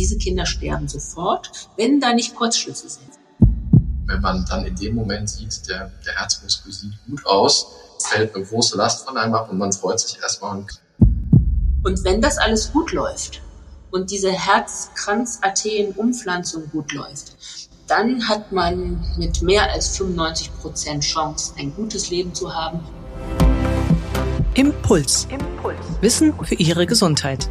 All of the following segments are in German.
Diese Kinder sterben sofort, wenn da nicht Kurzschlüsse sind. Wenn man dann in dem Moment sieht, der, der Herzmuskel sieht gut aus, fällt eine große Last von einem ab und man freut sich erstmal. Und wenn das alles gut läuft und diese Herzkranzarterienumpflanzung gut läuft, dann hat man mit mehr als 95 Prozent Chance, ein gutes Leben zu haben. Impuls. Impuls. Wissen für Ihre Gesundheit.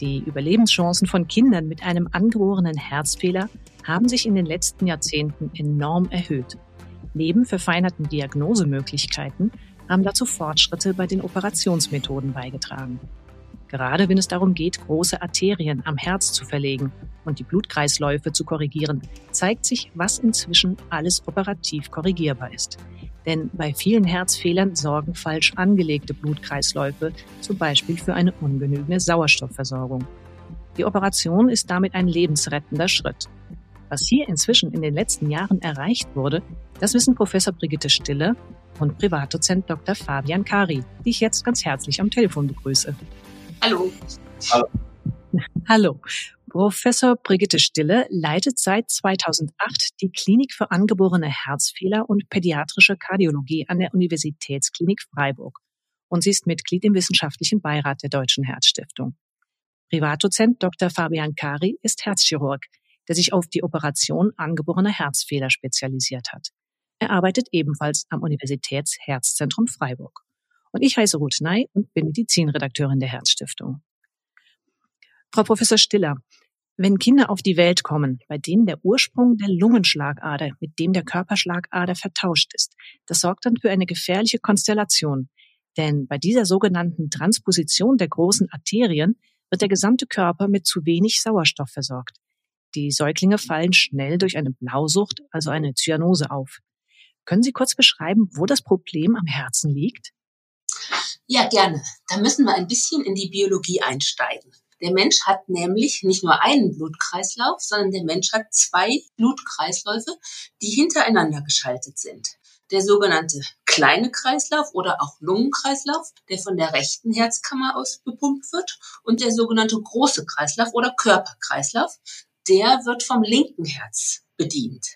Die Überlebenschancen von Kindern mit einem angeborenen Herzfehler haben sich in den letzten Jahrzehnten enorm erhöht. Neben verfeinerten Diagnosemöglichkeiten haben dazu Fortschritte bei den Operationsmethoden beigetragen. Gerade wenn es darum geht, große Arterien am Herz zu verlegen und die Blutkreisläufe zu korrigieren, zeigt sich, was inzwischen alles operativ korrigierbar ist. Denn bei vielen Herzfehlern sorgen falsch angelegte Blutkreisläufe zum Beispiel für eine ungenügende Sauerstoffversorgung. Die Operation ist damit ein lebensrettender Schritt. Was hier inzwischen in den letzten Jahren erreicht wurde, das wissen Professor Brigitte Stille und Privatdozent Dr. Fabian Kari, die ich jetzt ganz herzlich am Telefon begrüße. Hallo. Hallo. Hallo. Professor Brigitte Stille leitet seit 2008 die Klinik für angeborene Herzfehler und pädiatrische Kardiologie an der Universitätsklinik Freiburg und sie ist Mitglied im wissenschaftlichen Beirat der Deutschen Herzstiftung. Privatdozent Dr. Fabian Kari ist Herzchirurg, der sich auf die Operation angeborener Herzfehler spezialisiert hat. Er arbeitet ebenfalls am Universitätsherzzentrum Freiburg. Und ich heiße Ruth Ney und bin Medizinredakteurin der Herzstiftung. Frau Professor Stiller, wenn Kinder auf die Welt kommen, bei denen der Ursprung der Lungenschlagader mit dem der Körperschlagader vertauscht ist, das sorgt dann für eine gefährliche Konstellation. Denn bei dieser sogenannten Transposition der großen Arterien wird der gesamte Körper mit zu wenig Sauerstoff versorgt. Die Säuglinge fallen schnell durch eine Blausucht, also eine Zyanose auf. Können Sie kurz beschreiben, wo das Problem am Herzen liegt? Ja, gerne. Da müssen wir ein bisschen in die Biologie einsteigen. Der Mensch hat nämlich nicht nur einen Blutkreislauf, sondern der Mensch hat zwei Blutkreisläufe, die hintereinander geschaltet sind. Der sogenannte kleine Kreislauf oder auch Lungenkreislauf, der von der rechten Herzkammer aus bepumpt wird, und der sogenannte große Kreislauf oder Körperkreislauf, der wird vom linken Herz bedient.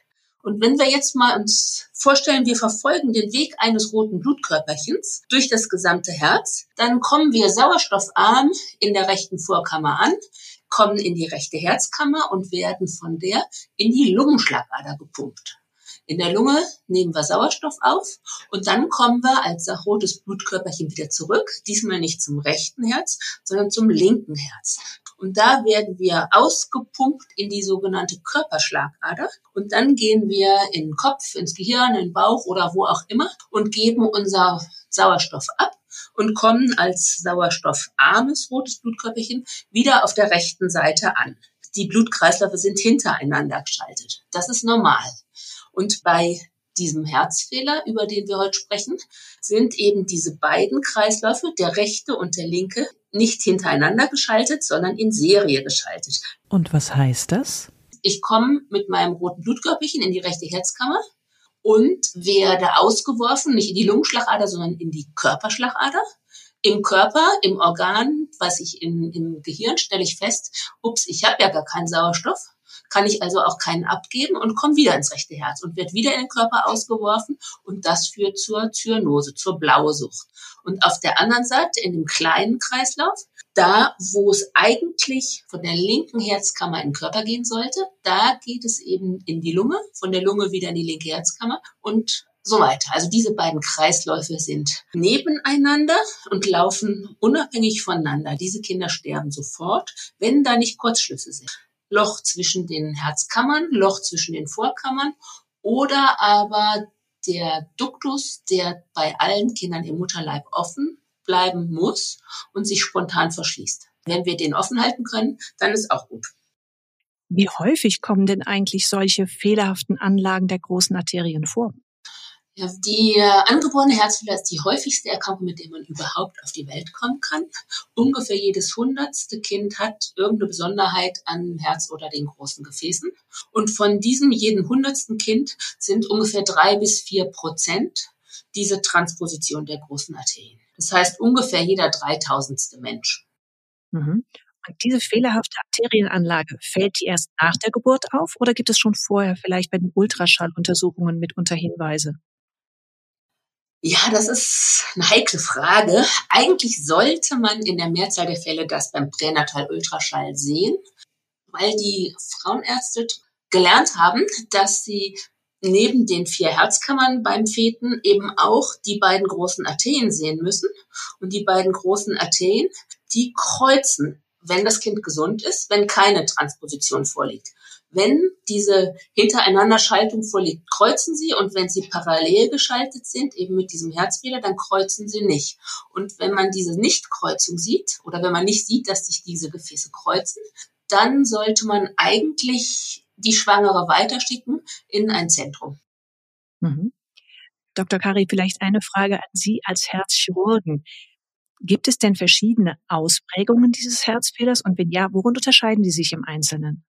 Und wenn wir jetzt mal uns vorstellen, wir verfolgen den Weg eines roten Blutkörperchens durch das gesamte Herz, dann kommen wir sauerstoffarm in der rechten Vorkammer an, kommen in die rechte Herzkammer und werden von der in die Lungenschlagader gepumpt. In der Lunge nehmen wir Sauerstoff auf und dann kommen wir als rotes Blutkörperchen wieder zurück, diesmal nicht zum rechten Herz, sondern zum linken Herz. Und da werden wir ausgepumpt in die sogenannte Körperschlagader. Und dann gehen wir in den Kopf, ins Gehirn, in den Bauch oder wo auch immer und geben unser Sauerstoff ab und kommen als sauerstoffarmes rotes Blutkörperchen wieder auf der rechten Seite an. Die Blutkreisläufe sind hintereinander geschaltet. Das ist normal. Und bei diesem Herzfehler, über den wir heute sprechen, sind eben diese beiden Kreisläufe, der rechte und der linke, nicht hintereinander geschaltet, sondern in Serie geschaltet. Und was heißt das? Ich komme mit meinem roten Blutkörperchen in die rechte Herzkammer und werde ausgeworfen, nicht in die Lungenschlagader, sondern in die Körperschlagader. Im Körper, im Organ, was ich in, im Gehirn, stelle ich fest, ups, ich habe ja gar keinen Sauerstoff kann ich also auch keinen abgeben und komme wieder ins rechte Herz und wird wieder in den Körper ausgeworfen und das führt zur Zyanose, zur Blausucht. Und auf der anderen Seite, in dem kleinen Kreislauf, da, wo es eigentlich von der linken Herzkammer in den Körper gehen sollte, da geht es eben in die Lunge, von der Lunge wieder in die linke Herzkammer und so weiter. Also diese beiden Kreisläufe sind nebeneinander und laufen unabhängig voneinander. Diese Kinder sterben sofort, wenn da nicht Kurzschlüsse sind. Loch zwischen den Herzkammern, Loch zwischen den Vorkammern oder aber der Duktus, der bei allen Kindern im Mutterleib offen bleiben muss und sich spontan verschließt. Wenn wir den offen halten können, dann ist auch gut. Wie häufig kommen denn eigentlich solche fehlerhaften Anlagen der großen Arterien vor? Die äh, angeborene Herzfehler ist die häufigste Erkrankung, mit der man überhaupt auf die Welt kommen kann. Ungefähr jedes hundertste Kind hat irgendeine Besonderheit an Herz oder den großen Gefäßen. Und von diesem jeden hundertsten Kind sind ungefähr drei bis vier Prozent diese Transposition der großen Arterien. Das heißt ungefähr jeder dreitausendste Mensch. Mhm. Und diese fehlerhafte Arterienanlage, fällt die erst nach der Geburt auf oder gibt es schon vorher vielleicht bei den Ultraschalluntersuchungen mitunter Hinweise? Ja, das ist eine heikle Frage. Eigentlich sollte man in der Mehrzahl der Fälle das beim Pränatal-Ultraschall sehen, weil die Frauenärzte gelernt haben, dass sie neben den vier Herzkammern beim Feten eben auch die beiden großen Arterien sehen müssen. Und die beiden großen Arterien, die kreuzen, wenn das Kind gesund ist, wenn keine Transposition vorliegt. Wenn diese hintereinander Schaltung vorliegt, kreuzen sie und wenn sie parallel geschaltet sind, eben mit diesem Herzfehler, dann kreuzen sie nicht. Und wenn man diese Nichtkreuzung sieht oder wenn man nicht sieht, dass sich diese Gefäße kreuzen, dann sollte man eigentlich die Schwangere weiterschicken in ein Zentrum. Mhm. Dr. Kari, vielleicht eine Frage an Sie als Herzchirurgen. Gibt es denn verschiedene Ausprägungen dieses Herzfehlers und wenn ja, worin unterscheiden die sich im Einzelnen?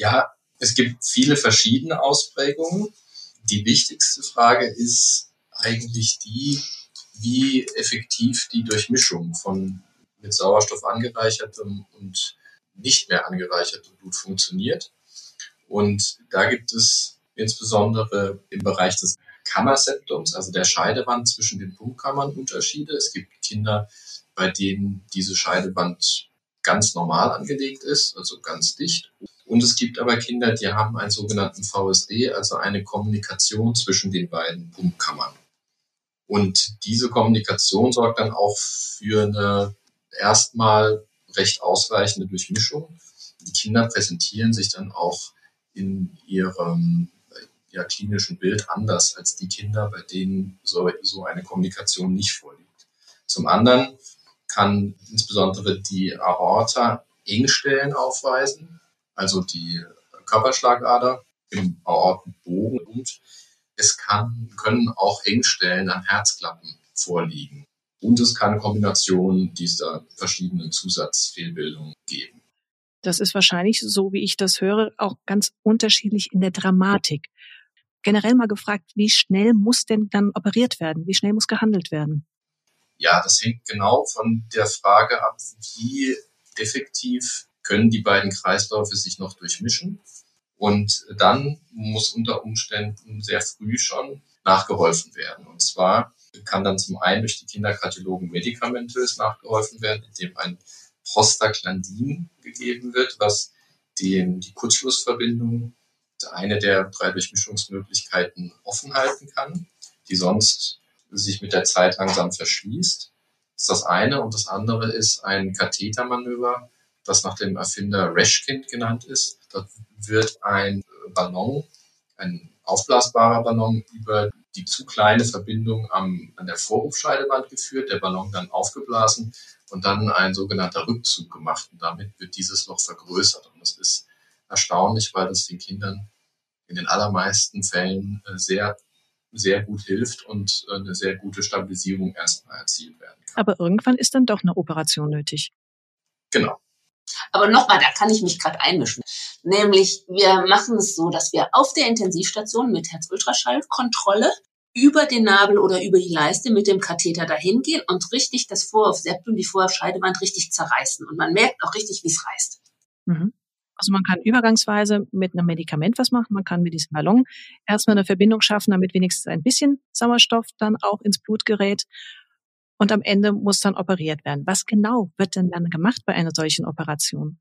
Ja, es gibt viele verschiedene Ausprägungen. Die wichtigste Frage ist eigentlich die, wie effektiv die Durchmischung von mit Sauerstoff angereichertem und nicht mehr angereichertem Blut funktioniert. Und da gibt es insbesondere im Bereich des Kammerseptums, also der Scheidewand zwischen den Punktkammern Unterschiede. Es gibt Kinder, bei denen diese Scheidewand ganz normal angelegt ist, also ganz dicht. Und es gibt aber Kinder, die haben einen sogenannten VSD, also eine Kommunikation zwischen den beiden Pumpkammern. Und diese Kommunikation sorgt dann auch für eine erstmal recht ausreichende Durchmischung. Die Kinder präsentieren sich dann auch in ihrem ja, klinischen Bild anders als die Kinder, bei denen so, so eine Kommunikation nicht vorliegt. Zum anderen kann insbesondere die Aorta Engstellen aufweisen also die Körperschlagader im Aortenbogen und es kann, können auch Engstellen an Herzklappen vorliegen. Und es kann Kombinationen dieser verschiedenen Zusatzfehlbildungen geben. Das ist wahrscheinlich, so wie ich das höre, auch ganz unterschiedlich in der Dramatik. Generell mal gefragt, wie schnell muss denn dann operiert werden? Wie schnell muss gehandelt werden? Ja, das hängt genau von der Frage ab, wie effektiv können die beiden Kreisläufe sich noch durchmischen. Und dann muss unter Umständen sehr früh schon nachgeholfen werden. Und zwar kann dann zum einen durch die Kinderkardiologen medikamentös nachgeholfen werden, indem ein Prostaglandin gegeben wird, was den, die Kurzschlussverbindung, eine der drei Durchmischungsmöglichkeiten, offen halten kann, die sonst sich mit der Zeit langsam verschließt. Das ist das eine. Und das andere ist ein Kathetermanöver, das nach dem Erfinder Reshkind genannt ist. Dort wird ein Ballon, ein aufblasbarer Ballon über die zu kleine Verbindung am, an der Vorhofscheidewand geführt, der Ballon dann aufgeblasen und dann ein sogenannter Rückzug gemacht. Und damit wird dieses Loch vergrößert. Und das ist erstaunlich, weil das den Kindern in den allermeisten Fällen äh, sehr, sehr gut hilft und äh, eine sehr gute Stabilisierung erstmal erzielt werden kann. Aber irgendwann ist dann doch eine Operation nötig. Genau. Aber nochmal, da kann ich mich gerade einmischen. Nämlich, wir machen es so, dass wir auf der Intensivstation mit Herzultraschallkontrolle über den Nabel oder über die Leiste mit dem Katheter dahin gehen und richtig das Vorhof-Septum, die Vorhof-Scheidewand richtig zerreißen. Und man merkt auch richtig, wie es reißt. Mhm. Also man kann übergangsweise mit einem Medikament was machen. Man kann mit diesem Ballon erstmal eine Verbindung schaffen, damit wenigstens ein bisschen Sauerstoff dann auch ins Blut gerät und am Ende muss dann operiert werden. Was genau wird denn dann gemacht bei einer solchen Operation?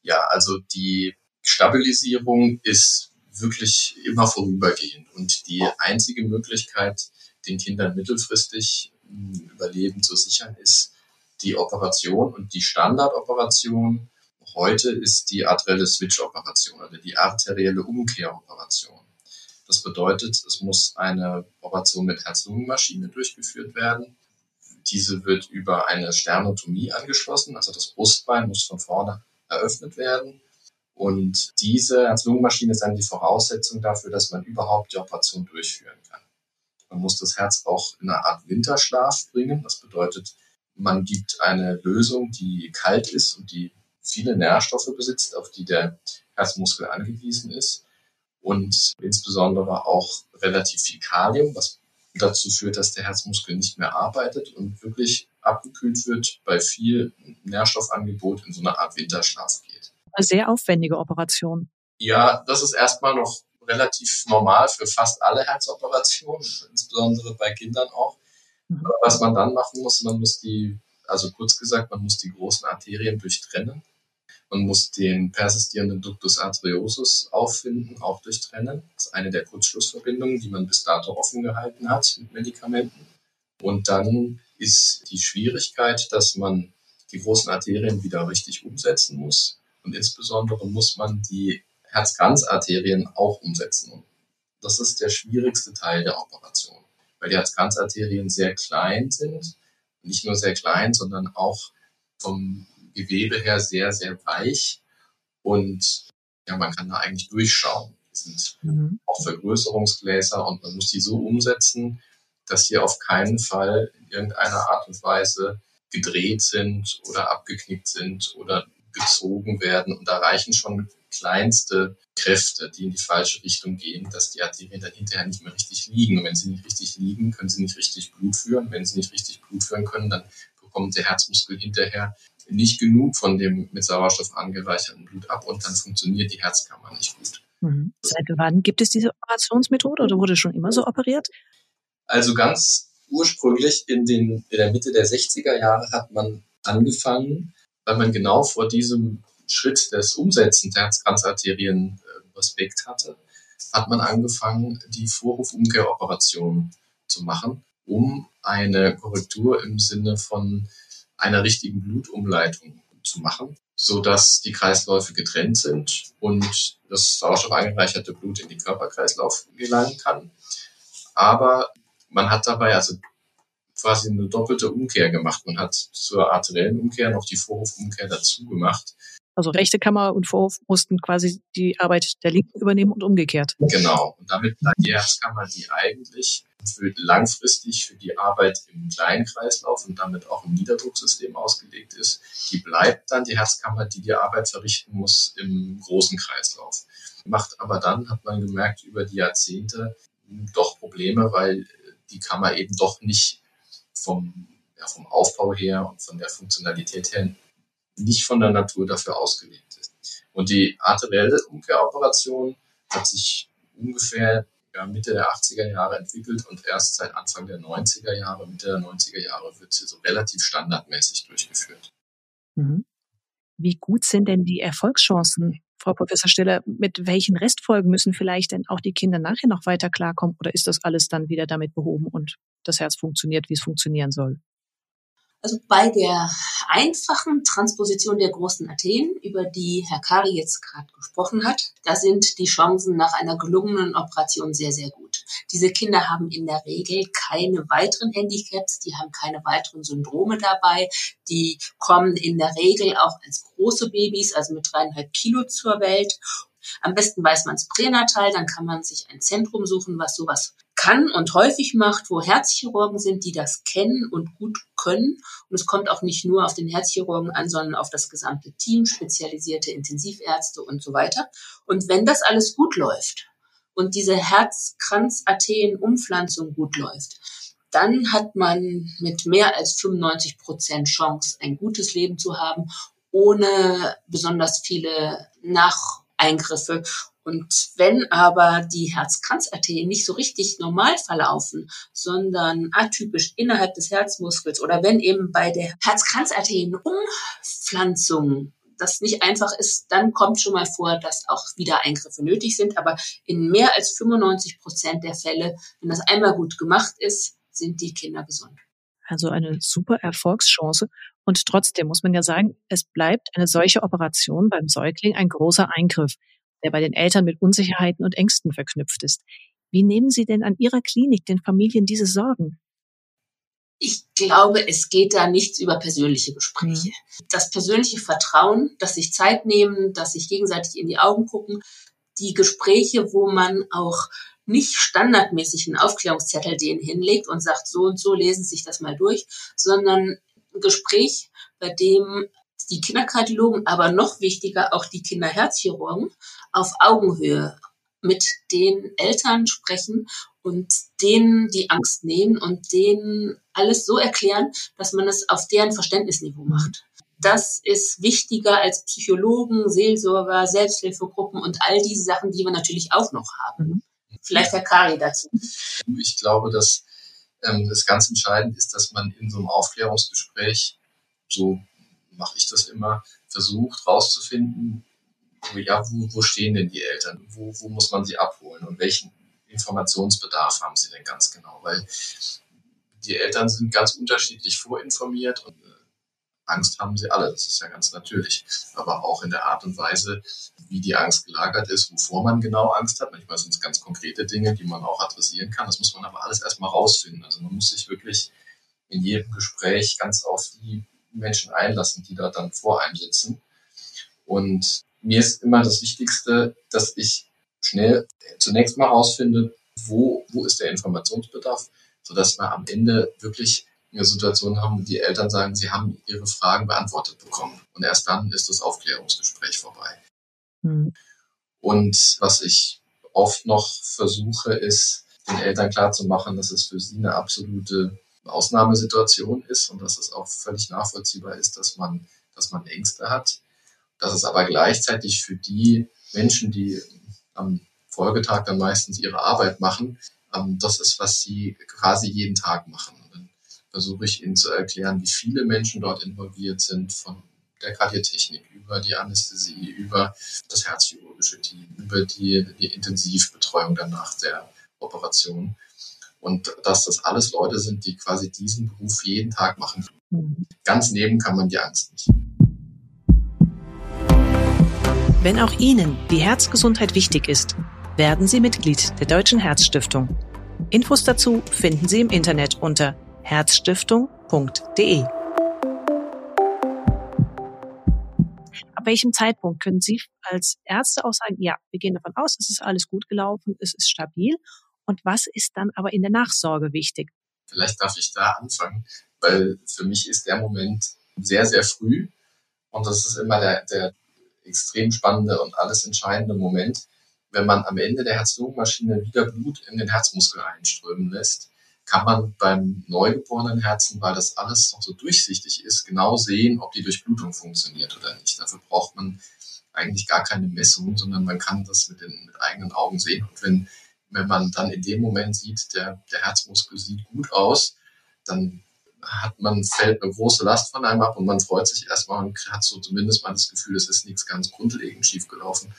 Ja, also die Stabilisierung ist wirklich immer vorübergehend und die einzige Möglichkeit, den Kindern mittelfristig hm, Überleben zu sichern, ist die Operation und die Standardoperation heute ist die arterielle Switch-Operation oder die arterielle Umkehroperation. Das bedeutet, es muss eine Operation mit Herz-Lungen-Maschine durchgeführt werden. Diese wird über eine Sternotomie angeschlossen, also das Brustbein muss von vorne eröffnet werden. Und diese Herz-Lungen-Maschine ist dann die Voraussetzung dafür, dass man überhaupt die Operation durchführen kann. Man muss das Herz auch in eine Art Winterschlaf bringen. Das bedeutet, man gibt eine Lösung, die kalt ist und die viele Nährstoffe besitzt, auf die der Herzmuskel angewiesen ist. Und insbesondere auch relativ viel Kalium, was dazu führt, dass der Herzmuskel nicht mehr arbeitet und wirklich abgekühlt wird, bei viel Nährstoffangebot in so eine Art Winterschlaf geht. Eine sehr aufwendige Operation. Ja, das ist erstmal noch relativ normal für fast alle Herzoperationen, insbesondere bei Kindern auch. Mhm. Was man dann machen muss, man muss die, also kurz gesagt, man muss die großen Arterien durchtrennen. Man muss den persistierenden Ductus arteriosus auffinden, auch durchtrennen. Das ist eine der Kurzschlussverbindungen, die man bis dato offen gehalten hat mit Medikamenten. Und dann ist die Schwierigkeit, dass man die großen Arterien wieder richtig umsetzen muss. Und insbesondere muss man die Herzkranzarterien auch umsetzen. das ist der schwierigste Teil der Operation, weil die Herzkranzarterien sehr klein sind. Nicht nur sehr klein, sondern auch vom Gewebe her sehr, sehr weich. Und ja, man kann da eigentlich durchschauen. Die sind mhm. auch Vergrößerungsgläser und man muss die so umsetzen, dass sie auf keinen Fall in irgendeiner Art und Weise gedreht sind oder abgeknickt sind oder gezogen werden. Und da reichen schon kleinste Kräfte, die in die falsche Richtung gehen, dass die Arterien dann hinterher nicht mehr richtig liegen. Und wenn sie nicht richtig liegen, können sie nicht richtig Blut führen. Wenn sie nicht richtig Blut führen können, dann bekommt der Herzmuskel hinterher nicht genug von dem mit Sauerstoff angereicherten Blut ab und dann funktioniert die Herzkammer nicht gut. Mhm. Seit wann gibt es diese Operationsmethode oder wurde schon immer so operiert? Also ganz ursprünglich in, den, in der Mitte der 60er Jahre hat man angefangen, weil man genau vor diesem Schritt des Umsetzens der Herzkranzarterien äh, Respekt hatte, hat man angefangen, die Vorhofumkehroperation zu machen, um eine Korrektur im Sinne von einer richtigen Blutumleitung zu machen, so dass die Kreisläufe getrennt sind und das sauerstoff angereicherte Blut in den Körperkreislauf gelangen kann. Aber man hat dabei also quasi eine doppelte Umkehr gemacht. Man hat zur arteriellen Umkehr noch die Vorhofumkehr dazu gemacht. Also rechte Kammer und Vorhof mussten quasi die Arbeit der Linken übernehmen und umgekehrt. Genau. Und damit bleibt die Herzkammer, die eigentlich für langfristig für die Arbeit im kleinen Kreislauf und damit auch im Niederdrucksystem ausgelegt ist, die bleibt dann die Herzkammer, die die Arbeit verrichten muss im großen Kreislauf. Macht aber dann, hat man gemerkt, über die Jahrzehnte doch Probleme, weil die Kammer eben doch nicht vom, ja, vom Aufbau her und von der Funktionalität her nicht von der Natur dafür ausgelegt ist. Und die arterielle Umkehroperation hat sich ungefähr ja, Mitte der 80er Jahre entwickelt und erst seit Anfang der 90er Jahre, Mitte der 90er Jahre wird sie so relativ standardmäßig durchgeführt. Mhm. Wie gut sind denn die Erfolgschancen, Frau Professor Stiller? Mit welchen Restfolgen müssen vielleicht denn auch die Kinder nachher noch weiter klarkommen oder ist das alles dann wieder damit behoben und das Herz funktioniert, wie es funktionieren soll? Also bei der einfachen Transposition der großen Athen, über die Herr Kari jetzt gerade gesprochen hat, da sind die Chancen nach einer gelungenen Operation sehr, sehr gut. Diese Kinder haben in der Regel keine weiteren Handicaps, die haben keine weiteren Syndrome dabei, die kommen in der Regel auch als große Babys, also mit dreieinhalb Kilo zur Welt am besten weiß man es pränatal, dann kann man sich ein Zentrum suchen, was sowas kann und häufig macht, wo Herzchirurgen sind, die das kennen und gut können. Und es kommt auch nicht nur auf den Herzchirurgen an, sondern auf das gesamte Team, spezialisierte Intensivärzte und so weiter. Und wenn das alles gut läuft und diese Herzkranz-Arterien-Umpflanzung gut läuft, dann hat man mit mehr als 95 Prozent Chance, ein gutes Leben zu haben, ohne besonders viele Nacheingriffe und wenn aber die Herzkranzarterien nicht so richtig normal verlaufen, sondern atypisch innerhalb des Herzmuskels oder wenn eben bei der Herzkranzarterienumpflanzung das nicht einfach ist, dann kommt schon mal vor, dass auch wieder Eingriffe nötig sind. Aber in mehr als 95 Prozent der Fälle, wenn das einmal gut gemacht ist, sind die Kinder gesund. Also eine super Erfolgschance. Und trotzdem muss man ja sagen, es bleibt eine solche Operation beim Säugling ein großer Eingriff der bei den Eltern mit Unsicherheiten und Ängsten verknüpft ist. Wie nehmen Sie denn an Ihrer Klinik den Familien diese Sorgen? Ich glaube, es geht da nichts über persönliche Gespräche. Mhm. Das persönliche Vertrauen, dass sich Zeit nehmen, dass sich gegenseitig in die Augen gucken, die Gespräche, wo man auch nicht standardmäßig einen Aufklärungszettel den hinlegt und sagt, so und so lesen Sie sich das mal durch, sondern ein Gespräch, bei dem die Kinderkardiologen, aber noch wichtiger auch die Kinderherzchirurgen auf Augenhöhe mit den Eltern sprechen und denen die Angst nehmen und denen alles so erklären, dass man es auf deren Verständnisniveau macht. Das ist wichtiger als Psychologen, Seelsorger, Selbsthilfegruppen und all diese Sachen, die wir natürlich auch noch haben. Mhm. Vielleicht Herr Kari dazu. Ich glaube, dass ähm, das ganz entscheidend ist, dass man in so einem Aufklärungsgespräch, so mache ich das immer, versucht rauszufinden, ja, wo, wo stehen denn die Eltern? Wo, wo muss man sie abholen? Und welchen Informationsbedarf haben sie denn ganz genau? Weil die Eltern sind ganz unterschiedlich vorinformiert und äh, Angst haben sie alle, das ist ja ganz natürlich. Aber auch in der Art und Weise, wie die Angst gelagert ist, wovor man genau Angst hat. Manchmal sind es ganz konkrete Dinge, die man auch adressieren kann. Das muss man aber alles erstmal rausfinden. Also man muss sich wirklich in jedem Gespräch ganz auf die Menschen einlassen, die da dann vor einem sitzen. Und mir ist immer das Wichtigste, dass ich schnell zunächst mal rausfinde, wo, wo ist der Informationsbedarf, sodass wir am Ende wirklich eine Situation haben, wo die Eltern sagen, sie haben ihre Fragen beantwortet bekommen. Und erst dann ist das Aufklärungsgespräch vorbei. Mhm. Und was ich oft noch versuche, ist, den Eltern klarzumachen, dass es für sie eine absolute Ausnahmesituation ist und dass es auch völlig nachvollziehbar ist, dass man, dass man Ängste hat. Dass es aber gleichzeitig für die Menschen, die am Folgetag dann meistens ihre Arbeit machen, ähm, das ist, was sie quasi jeden Tag machen. Und dann versuche ich ihnen zu erklären, wie viele Menschen dort involviert sind, von der Kardiotechnik über die Anästhesie, über das herzchirurgische Team, über die, die Intensivbetreuung dann nach der Operation. Und dass das alles Leute sind, die quasi diesen Beruf jeden Tag machen. Mhm. Ganz nehmen kann man die Angst nicht. Wenn auch Ihnen die Herzgesundheit wichtig ist, werden Sie Mitglied der Deutschen Herzstiftung. Infos dazu finden Sie im Internet unter herzstiftung.de. Ab welchem Zeitpunkt können Sie als Ärzte auch sagen, ja, wir gehen davon aus, es ist alles gut gelaufen, es ist stabil. Und was ist dann aber in der Nachsorge wichtig? Vielleicht darf ich da anfangen, weil für mich ist der Moment sehr, sehr früh. Und das ist immer der, der extrem spannende und alles entscheidende Moment, wenn man am Ende der Herz-Lungen-Maschine wieder Blut in den Herzmuskel einströmen lässt, kann man beim neugeborenen Herzen, weil das alles noch so durchsichtig ist, genau sehen, ob die Durchblutung funktioniert oder nicht. Dafür braucht man eigentlich gar keine Messung, sondern man kann das mit den mit eigenen Augen sehen. Und wenn, wenn man dann in dem Moment sieht, der, der Herzmuskel sieht gut aus, dann hat man, fällt eine große Last von einem ab und man freut sich erstmal und hat so zumindest mal das Gefühl, es ist nichts ganz grundlegend schiefgelaufen.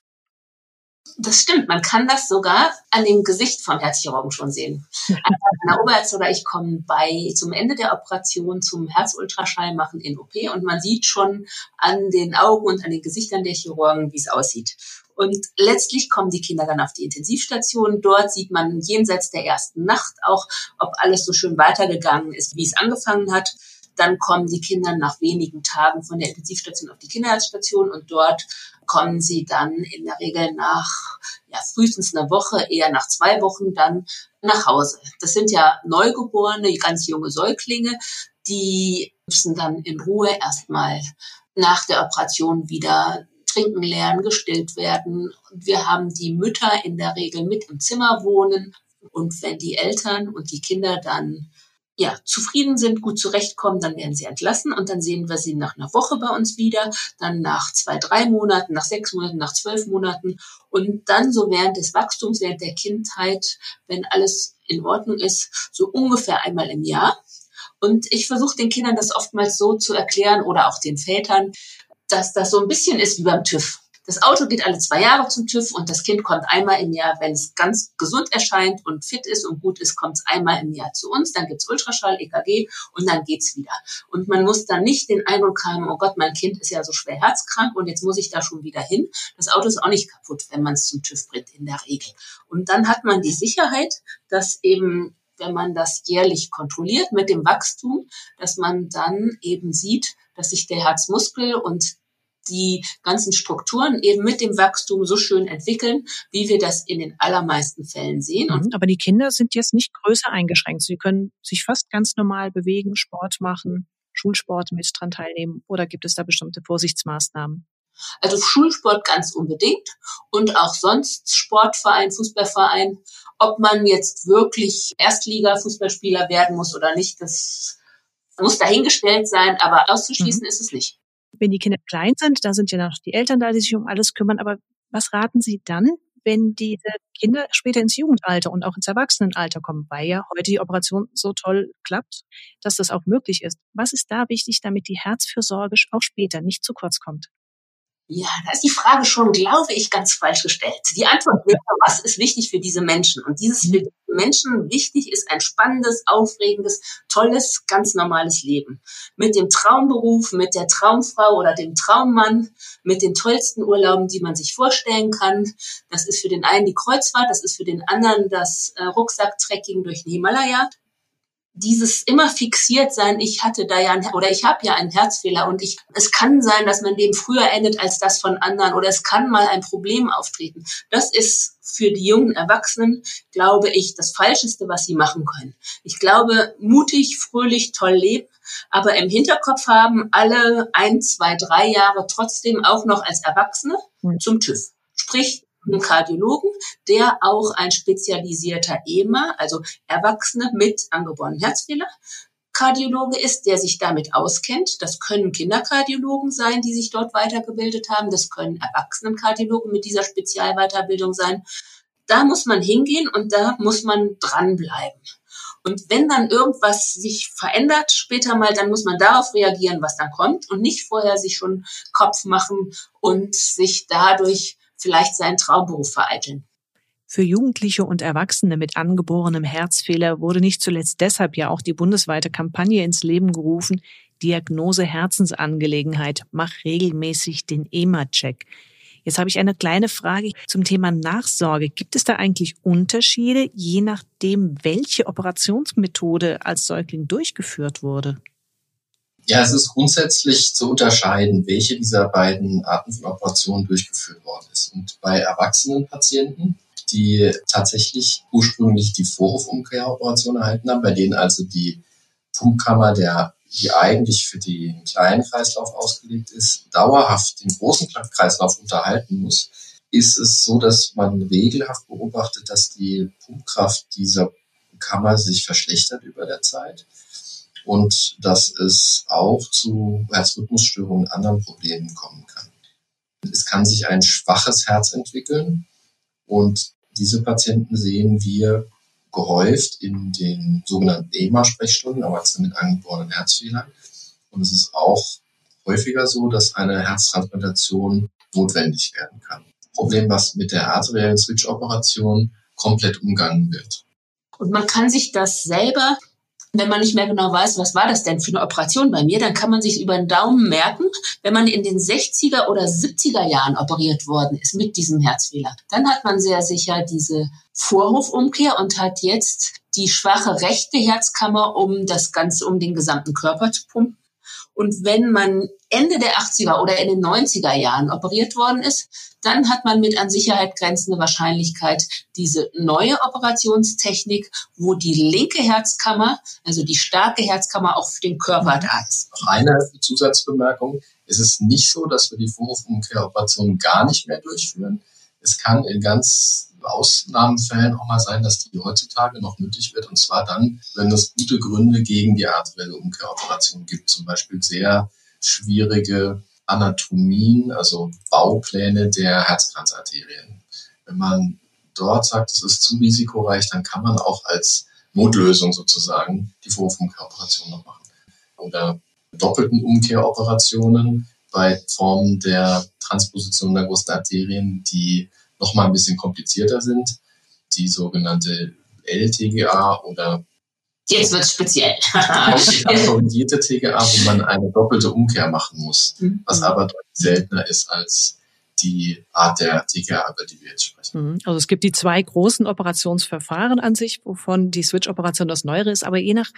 Das stimmt, man kann das sogar an dem Gesicht vom Herzchirurgen schon sehen. Also der Oberärzte oder ich komme bei zum Ende der Operation zum Herzultraschall machen in OP und man sieht schon an den Augen und an den Gesichtern der Chirurgen, wie es aussieht. Und letztlich kommen die Kinder dann auf die Intensivstation. Dort sieht man jenseits der ersten Nacht auch, ob alles so schön weitergegangen ist, wie es angefangen hat. Dann kommen die Kinder nach wenigen Tagen von der Intensivstation auf die Kinderherzstation und dort kommen sie dann in der Regel nach ja, frühestens einer Woche, eher nach zwei Wochen dann nach Hause. Das sind ja Neugeborene, ganz junge Säuglinge, die müssen dann in Ruhe erstmal nach der Operation wieder trinken lernen, gestillt werden. Wir haben die Mütter in der Regel mit im Zimmer wohnen. Und wenn die Eltern und die Kinder dann ja, zufrieden sind, gut zurechtkommen, dann werden sie entlassen und dann sehen wir sie nach einer Woche bei uns wieder, dann nach zwei, drei Monaten, nach sechs Monaten, nach zwölf Monaten und dann so während des Wachstums, während der Kindheit, wenn alles in Ordnung ist, so ungefähr einmal im Jahr. Und ich versuche den Kindern das oftmals so zu erklären oder auch den Vätern, dass das so ein bisschen ist wie beim TÜV. Das Auto geht alle zwei Jahre zum TÜV und das Kind kommt einmal im Jahr, wenn es ganz gesund erscheint und fit ist und gut ist, kommt es einmal im Jahr zu uns. Dann gibt's Ultraschall, EKG und dann geht's wieder. Und man muss dann nicht den Eindruck haben, oh Gott, mein Kind ist ja so schwer herzkrank und jetzt muss ich da schon wieder hin. Das Auto ist auch nicht kaputt, wenn man es zum TÜV bringt, in der Regel. Und dann hat man die Sicherheit, dass eben wenn man das jährlich kontrolliert mit dem Wachstum, dass man dann eben sieht, dass sich der Herzmuskel und die ganzen Strukturen eben mit dem Wachstum so schön entwickeln, wie wir das in den allermeisten Fällen sehen. Mhm, aber die Kinder sind jetzt nicht größer eingeschränkt. Sie können sich fast ganz normal bewegen, Sport machen, Schulsport mit dran teilnehmen oder gibt es da bestimmte Vorsichtsmaßnahmen? Also Schulsport ganz unbedingt und auch sonst Sportverein, Fußballverein. Ob man jetzt wirklich Erstliga-Fußballspieler werden muss oder nicht, das muss dahingestellt sein, aber auszuschließen mhm. ist es nicht. Wenn die Kinder klein sind, da sind ja noch die Eltern da, die sich um alles kümmern. Aber was raten Sie dann, wenn diese Kinder später ins Jugendalter und auch ins Erwachsenenalter kommen, weil ja heute die Operation so toll klappt, dass das auch möglich ist. Was ist da wichtig, damit die Herzfürsorge auch später nicht zu kurz kommt? Ja, da ist die Frage schon, glaube ich, ganz falsch gestellt. Die Antwort wäre, was ist wichtig für diese Menschen? Und dieses diese Menschen wichtig ist ein spannendes, aufregendes, tolles, ganz normales Leben. Mit dem Traumberuf, mit der Traumfrau oder dem Traummann, mit den tollsten Urlauben, die man sich vorstellen kann. Das ist für den einen die Kreuzfahrt, das ist für den anderen das äh, Rucksacktrekking durch den Himalaya dieses immer fixiert sein, ich hatte da ja ein, oder ich habe ja einen Herzfehler und ich, es kann sein, dass mein Leben früher endet als das von anderen oder es kann mal ein Problem auftreten. Das ist für die jungen Erwachsenen, glaube ich, das Falscheste, was sie machen können. Ich glaube, mutig, fröhlich, toll leben, aber im Hinterkopf haben alle ein, zwei, drei Jahre trotzdem auch noch als Erwachsene hm. zum TÜV. Sprich, einen Kardiologen, der auch ein spezialisierter EMA, also Erwachsene mit angeborenen Herzfehler, Kardiologe ist, der sich damit auskennt. Das können Kinderkardiologen sein, die sich dort weitergebildet haben. Das können Erwachsenenkardiologen mit dieser Spezialweiterbildung sein. Da muss man hingehen und da muss man dranbleiben. Und wenn dann irgendwas sich verändert später mal, dann muss man darauf reagieren, was dann kommt und nicht vorher sich schon Kopf machen und sich dadurch vielleicht seinen Traumberuf vereiteln. Für Jugendliche und Erwachsene mit angeborenem Herzfehler wurde nicht zuletzt deshalb ja auch die bundesweite Kampagne ins Leben gerufen, Diagnose Herzensangelegenheit, mach regelmäßig den EMA-Check. Jetzt habe ich eine kleine Frage zum Thema Nachsorge. Gibt es da eigentlich Unterschiede, je nachdem, welche Operationsmethode als Säugling durchgeführt wurde? Ja, es ist grundsätzlich zu unterscheiden, welche dieser beiden Arten von Operationen durchgeführt worden ist. Und bei erwachsenen Patienten, die tatsächlich ursprünglich die Vorhofumkehroperation erhalten haben, bei denen also die Pumpkammer, der, die eigentlich für den kleinen Kreislauf ausgelegt ist, dauerhaft den großen Kreislauf unterhalten muss, ist es so, dass man regelhaft beobachtet, dass die Pumpkraft dieser Kammer sich verschlechtert über der Zeit und dass es auch zu Herzrhythmusstörungen und anderen Problemen kommen kann. Es kann sich ein schwaches Herz entwickeln und diese Patienten sehen wir gehäuft in den sogenannten EMA-Sprechstunden, aber jetzt mit angeborenen Herzfehlern. Und es ist auch häufiger so, dass eine Herztransplantation notwendig werden kann. Problem, was mit der arteriellen Switch-Operation komplett umgangen wird. Und man kann sich das selber wenn man nicht mehr genau weiß, was war das denn für eine Operation bei mir, dann kann man sich über den Daumen merken, wenn man in den 60er oder 70er Jahren operiert worden ist mit diesem Herzfehler. Dann hat man sehr sicher diese Vorhofumkehr und hat jetzt die schwache rechte Herzkammer, um das Ganze, um den gesamten Körper zu pumpen. Und wenn man Ende der 80er oder in den 90er Jahren operiert worden ist, dann hat man mit an Sicherheit grenzende Wahrscheinlichkeit diese neue Operationstechnik, wo die linke Herzkammer, also die starke Herzkammer auch für den Körper da ist. Noch eine Zusatzbemerkung. Es ist nicht so, dass wir die Vorhofumkehroperation gar nicht mehr durchführen. Es kann in ganz Ausnahmefällen auch mal sein, dass die heutzutage noch nötig wird. Und zwar dann, wenn es gute Gründe gegen die arterielle Umkehroperation gibt. Zum Beispiel sehr schwierige Anatomien, also Baupläne der Herzkranzarterien. Wenn man dort sagt, es ist zu risikoreich, dann kann man auch als Notlösung sozusagen die Vorhofumkehroperation noch machen. Oder doppelten Umkehroperationen bei Formen der Transposition der großen Arterien, die noch mal ein bisschen komplizierter sind. Die sogenannte LTGA oder Jetzt wird speziell. korrigierte TGA, wo man eine doppelte Umkehr machen muss, mhm. was aber deutlich seltener ist als die Art der TKA, über die wir jetzt sprechen. Mhm. Also es gibt die zwei großen Operationsverfahren an sich, wovon die Switch-Operation das Neuere ist, aber je nach,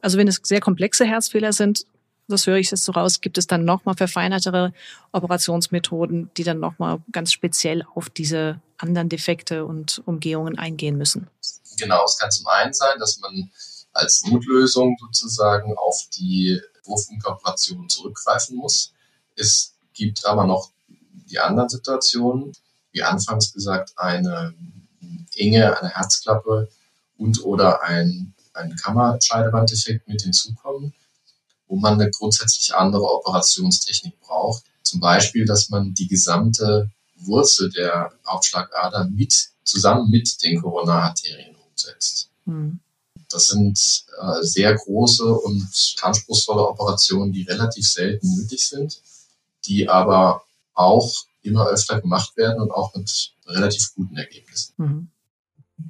also wenn es sehr komplexe Herzfehler sind, das höre ich jetzt so raus, gibt es dann nochmal verfeinertere Operationsmethoden, die dann nochmal ganz speziell auf diese anderen Defekte und Umgehungen eingehen müssen. Genau, es kann zum einen sein, dass man als Notlösung sozusagen auf die Wurfinkorporation zurückgreifen muss. Es gibt aber noch die anderen Situationen, wie anfangs gesagt, eine enge, eine Herzklappe und oder ein, ein Kammerscheidewandeffekt mit hinzukommen, wo man eine grundsätzlich andere Operationstechnik braucht. Zum Beispiel, dass man die gesamte Wurzel der Hauptschlagader mit, zusammen mit den Koronararterien umsetzt. Mhm. Das sind äh, sehr große und anspruchsvolle Operationen, die relativ selten nötig sind, die aber auch immer öfter gemacht werden und auch mit relativ guten Ergebnissen. Mhm.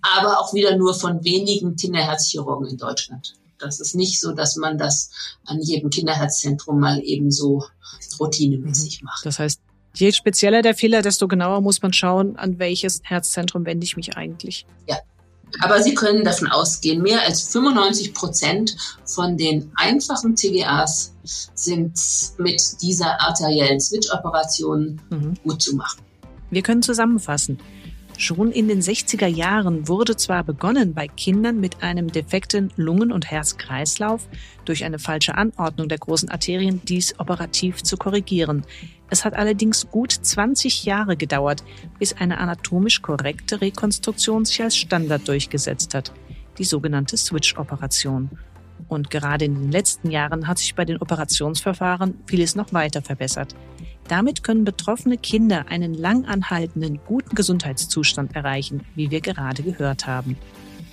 Aber auch wieder nur von wenigen Kinderherzchirurgen in Deutschland. Das ist nicht so, dass man das an jedem Kinderherzzentrum mal eben so routinemäßig mhm. macht. Das heißt, je spezieller der Fehler, desto genauer muss man schauen, an welches Herzzentrum wende ich mich eigentlich. Ja, aber Sie können davon ausgehen, mehr als 95 Prozent von den einfachen TGAs sind mit dieser arteriellen Switch-Operation mhm. gut zu machen. Wir können zusammenfassen. Schon in den 60er Jahren wurde zwar begonnen, bei Kindern mit einem defekten Lungen- und Herzkreislauf durch eine falsche Anordnung der großen Arterien dies operativ zu korrigieren. Es hat allerdings gut 20 Jahre gedauert, bis eine anatomisch korrekte Rekonstruktion sich als Standard durchgesetzt hat, die sogenannte Switch-Operation. Und gerade in den letzten Jahren hat sich bei den Operationsverfahren vieles noch weiter verbessert. Damit können betroffene Kinder einen langanhaltenden, guten Gesundheitszustand erreichen, wie wir gerade gehört haben.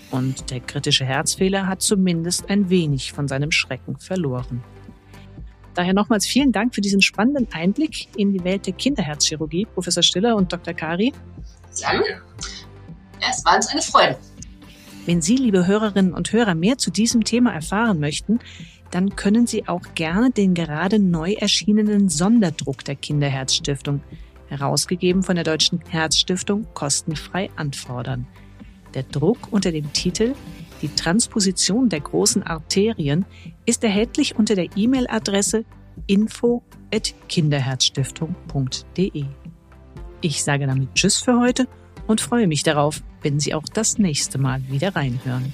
Und der kritische Herzfehler hat zumindest ein wenig von seinem Schrecken verloren. Daher nochmals vielen Dank für diesen spannenden Einblick in die Welt der Kinderherzchirurgie, Professor Stiller und Dr. Kari. Danke. Es war uns eine Freude. Wenn Sie, liebe Hörerinnen und Hörer, mehr zu diesem Thema erfahren möchten, dann können Sie auch gerne den gerade neu erschienenen Sonderdruck der Kinderherzstiftung, herausgegeben von der Deutschen Herzstiftung, kostenfrei anfordern. Der Druck unter dem Titel die Transposition der großen Arterien ist erhältlich unter der E-Mail-Adresse info@kinderherzstiftung.de. Ich sage damit Tschüss für heute und freue mich darauf, wenn Sie auch das nächste Mal wieder reinhören.